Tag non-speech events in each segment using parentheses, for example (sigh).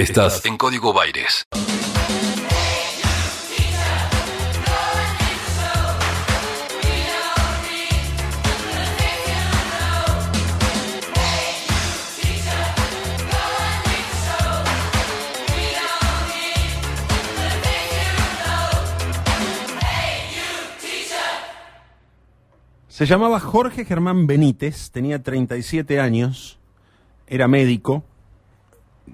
Estás en Código Baires. Se llamaba Jorge Germán Benítez, tenía 37 años, era médico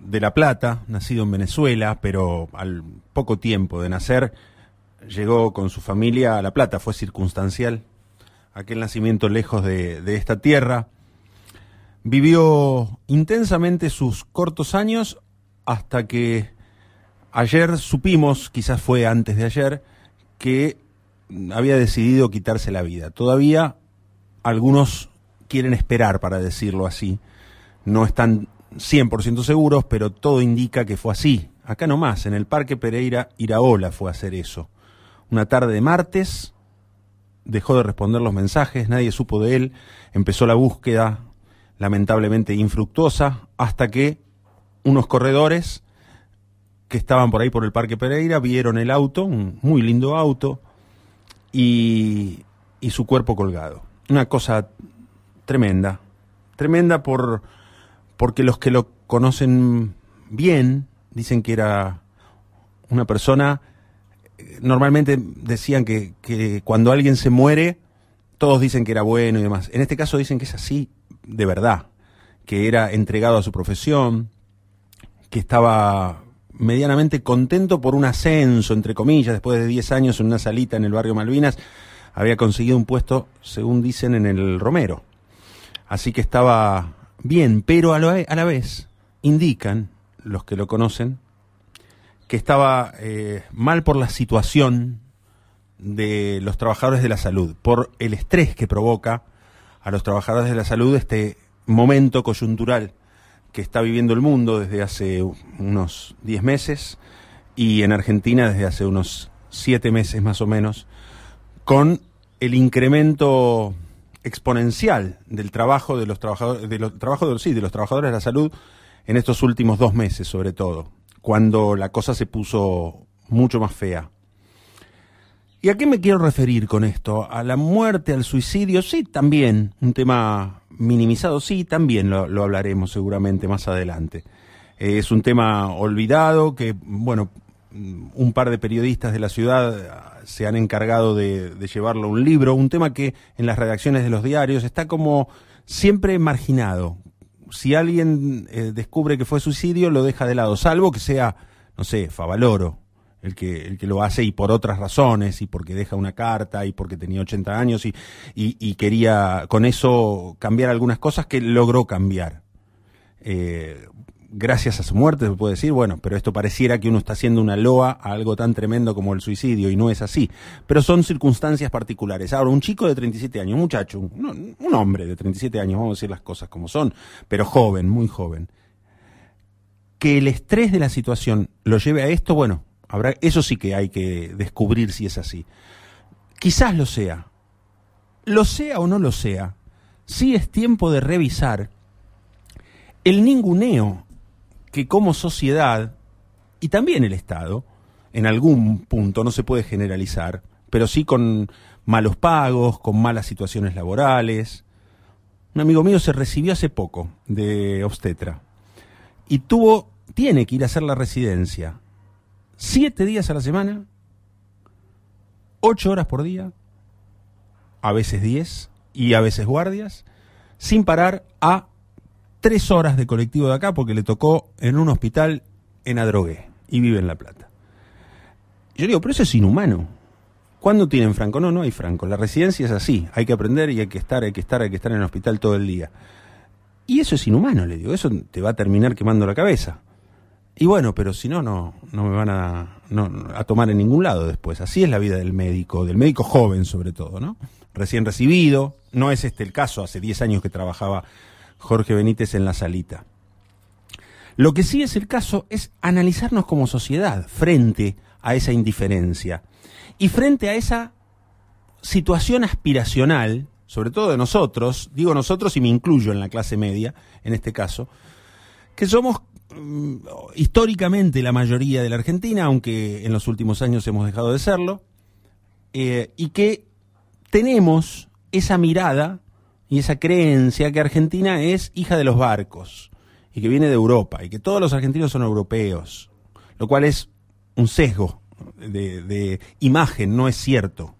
de La Plata, nacido en Venezuela, pero al poco tiempo de nacer llegó con su familia a La Plata, fue circunstancial aquel nacimiento lejos de, de esta tierra. Vivió intensamente sus cortos años hasta que ayer supimos, quizás fue antes de ayer, que había decidido quitarse la vida. Todavía algunos quieren esperar para decirlo así. No están 100% seguros, pero todo indica que fue así. Acá nomás, en el Parque Pereira Iraola fue a hacer eso. Una tarde de martes, dejó de responder los mensajes, nadie supo de él, empezó la búsqueda, lamentablemente infructuosa, hasta que unos corredores que estaban por ahí por el Parque Pereira vieron el auto, un muy lindo auto, y, y su cuerpo colgado. Una cosa tremenda, tremenda por, porque los que lo conocen bien dicen que era una persona, eh, normalmente decían que, que cuando alguien se muere, todos dicen que era bueno y demás. En este caso dicen que es así, de verdad, que era entregado a su profesión, que estaba medianamente contento por un ascenso, entre comillas, después de 10 años en una salita en el barrio Malvinas, había conseguido un puesto, según dicen, en el Romero. Así que estaba bien, pero a, lo- a la vez indican los que lo conocen que estaba eh, mal por la situación de los trabajadores de la salud, por el estrés que provoca a los trabajadores de la salud este momento coyuntural que está viviendo el mundo desde hace unos 10 meses y en Argentina desde hace unos 7 meses más o menos, con el incremento exponencial del trabajo de los trabajadores, de los sí, de los trabajadores de la salud en estos últimos dos meses, sobre todo, cuando la cosa se puso mucho más fea. ¿Y a qué me quiero referir con esto? ¿A la muerte, al suicidio? Sí, también. Un tema minimizado, sí, también lo, hablaremos seguramente más adelante. Eh, es un tema olvidado que, bueno, un par de periodistas de la ciudad se han encargado de, llevarlo a un libro, un tema que en las redacciones de los diarios está como siempre marginado. Si alguien eh, descubre que fue suicidio, lo deja de lado, salvo que sea, no sé, Favaloro, el que, el que lo hace y por otras razones, y porque deja una carta, y porque tenía 80 años, y, y, y quería con eso cambiar algunas cosas que logró cambiar. Eh, gracias a su muerte se puede decir, bueno, pero esto pareciera que uno está haciendo una loa a algo tan tremendo como el suicidio, y no es así. Pero son circunstancias particulares. Ahora, un chico de 37 años, un muchacho, un, un hombre de 37 años, vamos a decir las cosas como son, pero joven, muy joven, que el estrés de la situación lo lleve a esto, bueno, habrá, eso sí que hay que descubrir si es así. Quizás lo sea. Lo sea o no lo sea, sí es tiempo de revisar el ninguneo que como sociedad y también el Estado, en algún punto, no se puede generalizar, pero sí con malos pagos, con malas situaciones laborales. Un amigo mío se recibió hace poco de obstetra y tuvo, tiene que ir a hacer la residencia siete días a la semana, ocho horas por día, a veces diez y a veces guardias, sin parar a tres horas de colectivo de acá porque le tocó en un hospital en Adrogué y vive en La Plata. Yo digo, pero eso es inhumano. ¿Cuándo tienen franco? No, no hay franco. La residencia es así. Hay que aprender y hay que estar, hay que estar, hay que estar en el hospital todo el día. Y eso es inhumano, le digo. Eso te va a terminar quemando la cabeza. Y bueno, pero si no, no, no me van a, no, a tomar en ningún lado después. Así es la vida del médico, del médico joven sobre todo, ¿no? Recién recibido. No es este el caso. Hace 10 años que trabajaba Jorge Benítez en la salita. Lo que sí es el caso es analizarnos como sociedad frente a esa indiferencia y frente a esa situación aspiracional, sobre todo de nosotros, digo nosotros y me incluyo en la clase media, en este caso, que somos mm, históricamente la mayoría de la Argentina, aunque en los últimos años hemos dejado de serlo, eh, y que tenemos esa mirada y esa creencia que Argentina es hija de los barcos y que viene de Europa y que todos los argentinos son europeos, lo cual es un sesgo de, de imagen, no es cierto,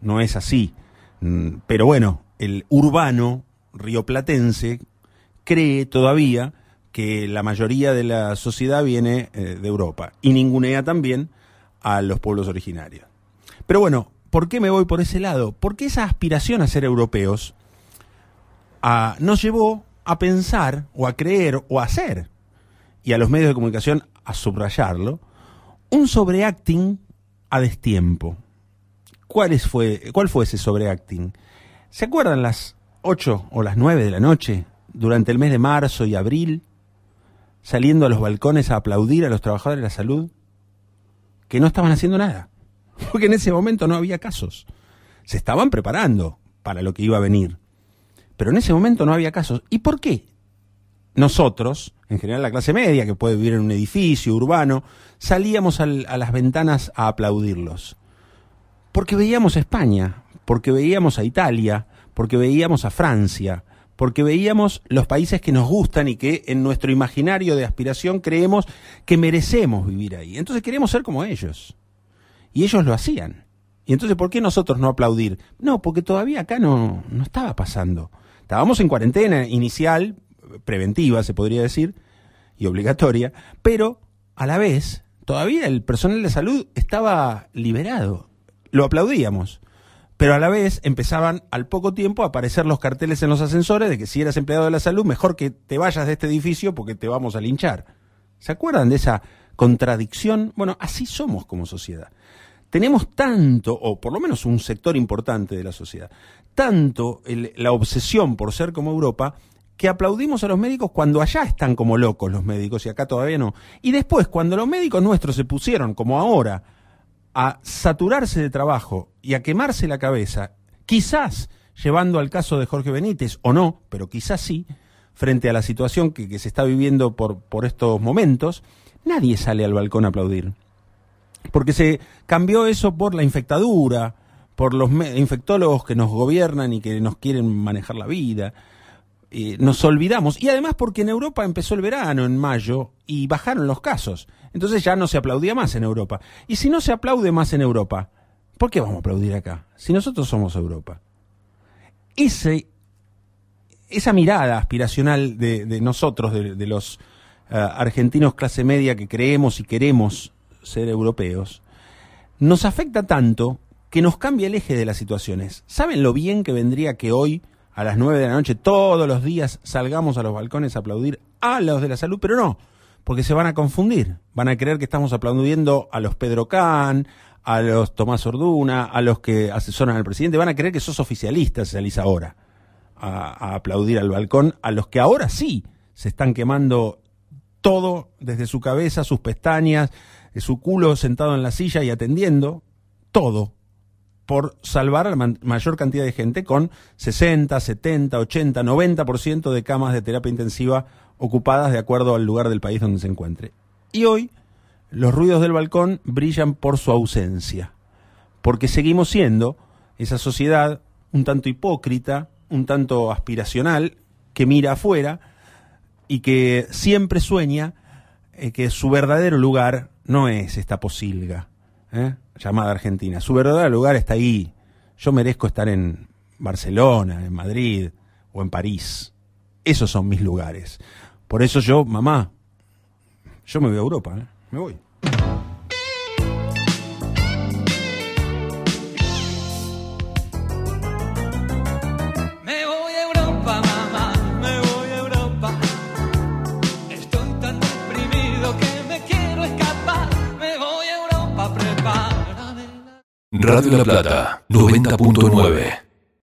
no es así. Mm, Pero bueno, el urbano rioplatense cree todavía que la mayoría de la sociedad viene eh, de Europa y ningunea también a los pueblos originarios. Pero bueno, ¿por qué me voy por ese lado? Porque esa aspiración a ser europeos nos llevó a pensar o a creer o a hacer, y a los medios de comunicación a subrayarlo, un sobreacting a destiempo. ¿Cuál, fue, ¿Cuál fue ese sobreacting? ¿Se acuerdan las 8 o las 9 de la noche, durante el mes de marzo y abril, saliendo a los balcones a aplaudir a los trabajadores de la salud? Que no estaban haciendo nada, (laughs) porque en ese momento no había casos. Se estaban preparando para lo que iba a venir, pero en ese momento no había casos. ¿Y por qué? Nosotros, en general la clase media, que puede vivir en un edificio urbano, salíamos al- a las ventanas a aplaudirlos. Porque veíamos a España, porque veíamos a Italia, porque veíamos a Francia, porque veíamos los países que nos gustan y que en nuestro imaginario de aspiración creemos que merecemos vivir ahí. Entonces queremos ser como ellos. Y ellos lo hacían. Y entonces, ¿por qué nosotros no aplaudir? No, porque todavía acá no, no estaba pasando. Estábamos en cuarentena inicial, preventiva se podría decir, y obligatoria, pero a la vez todavía el personal de salud estaba liberado. Lo aplaudíamos. Pero a la vez empezaban al poco tiempo a aparecer los carteles en los ascensores de que si eras empleado de la salud, mejor que te vayas de este edificio porque te vamos a linchar. ¿Se acuerdan de esa contradicción? Bueno, así somos como sociedad. Tenemos tanto, o por lo menos un sector importante de la sociedad, tanto la obsesión por ser como Europa, que aplaudimos a los médicos cuando allá están como locos los médicos y acá todavía no. Y después, cuando los médicos nuestros se pusieron, como ahora, a saturarse de trabajo y a quemarse la cabeza, quizás llevando al caso de Jorge Benítez, o no, pero quizás sí, frente a la situación que, que se está viviendo por, por estos momentos, nadie sale al balcón a aplaudir. Porque se cambió eso por la infectadura, por los infectólogos que nos gobiernan y que nos quieren manejar la vida. Eh, nos olvidamos. Y además porque en Europa empezó el verano en mayo y bajaron los casos. Entonces ya no se aplaudía más en Europa. Y si no se aplaude más en Europa, ¿por qué vamos a aplaudir acá? Si nosotros somos Europa. Ese, esa mirada aspiracional de, nosotros, de, de los eh, argentinos clase media que creemos y queremos ser europeos, nos afecta tanto que nos cambia el eje de las situaciones. ¿Saben lo bien que vendría que hoy, a las 9 de la noche, todos los días salgamos a los balcones a aplaudir a los de la salud? Pero no, porque se van a confundir. Van a creer que estamos aplaudiendo a los Pedro Can, a los Tomás Orduna, a los que asesoran al presidente. Van a creer que sos oficialista si salís ahora a, a aplaudir al balcón, a los que ahora sí se están quemando todo desde su cabeza, sus pestañas, eh, su culo sentado en la silla y atendiendo, todo, por salvar a la mayor cantidad de gente con 60, 70, 80, 90% de camas de terapia intensiva ocupadas de acuerdo al lugar del país donde se encuentre. Y hoy los ruidos del balcón brillan por su ausencia, porque seguimos siendo esa sociedad un tanto hipócrita, un tanto aspiracional, que mira afuera y que siempre sueña eh, que su verdadero lugar no es esta posilga ¿eh? llamada Argentina. Su verdadero lugar está ahí. Yo merezco estar en Barcelona, en Madrid o en París. Esos son mis lugares. Por eso yo, mamá, yo me voy a Europa, ¿eh? me voy. Radio La Plata 90.9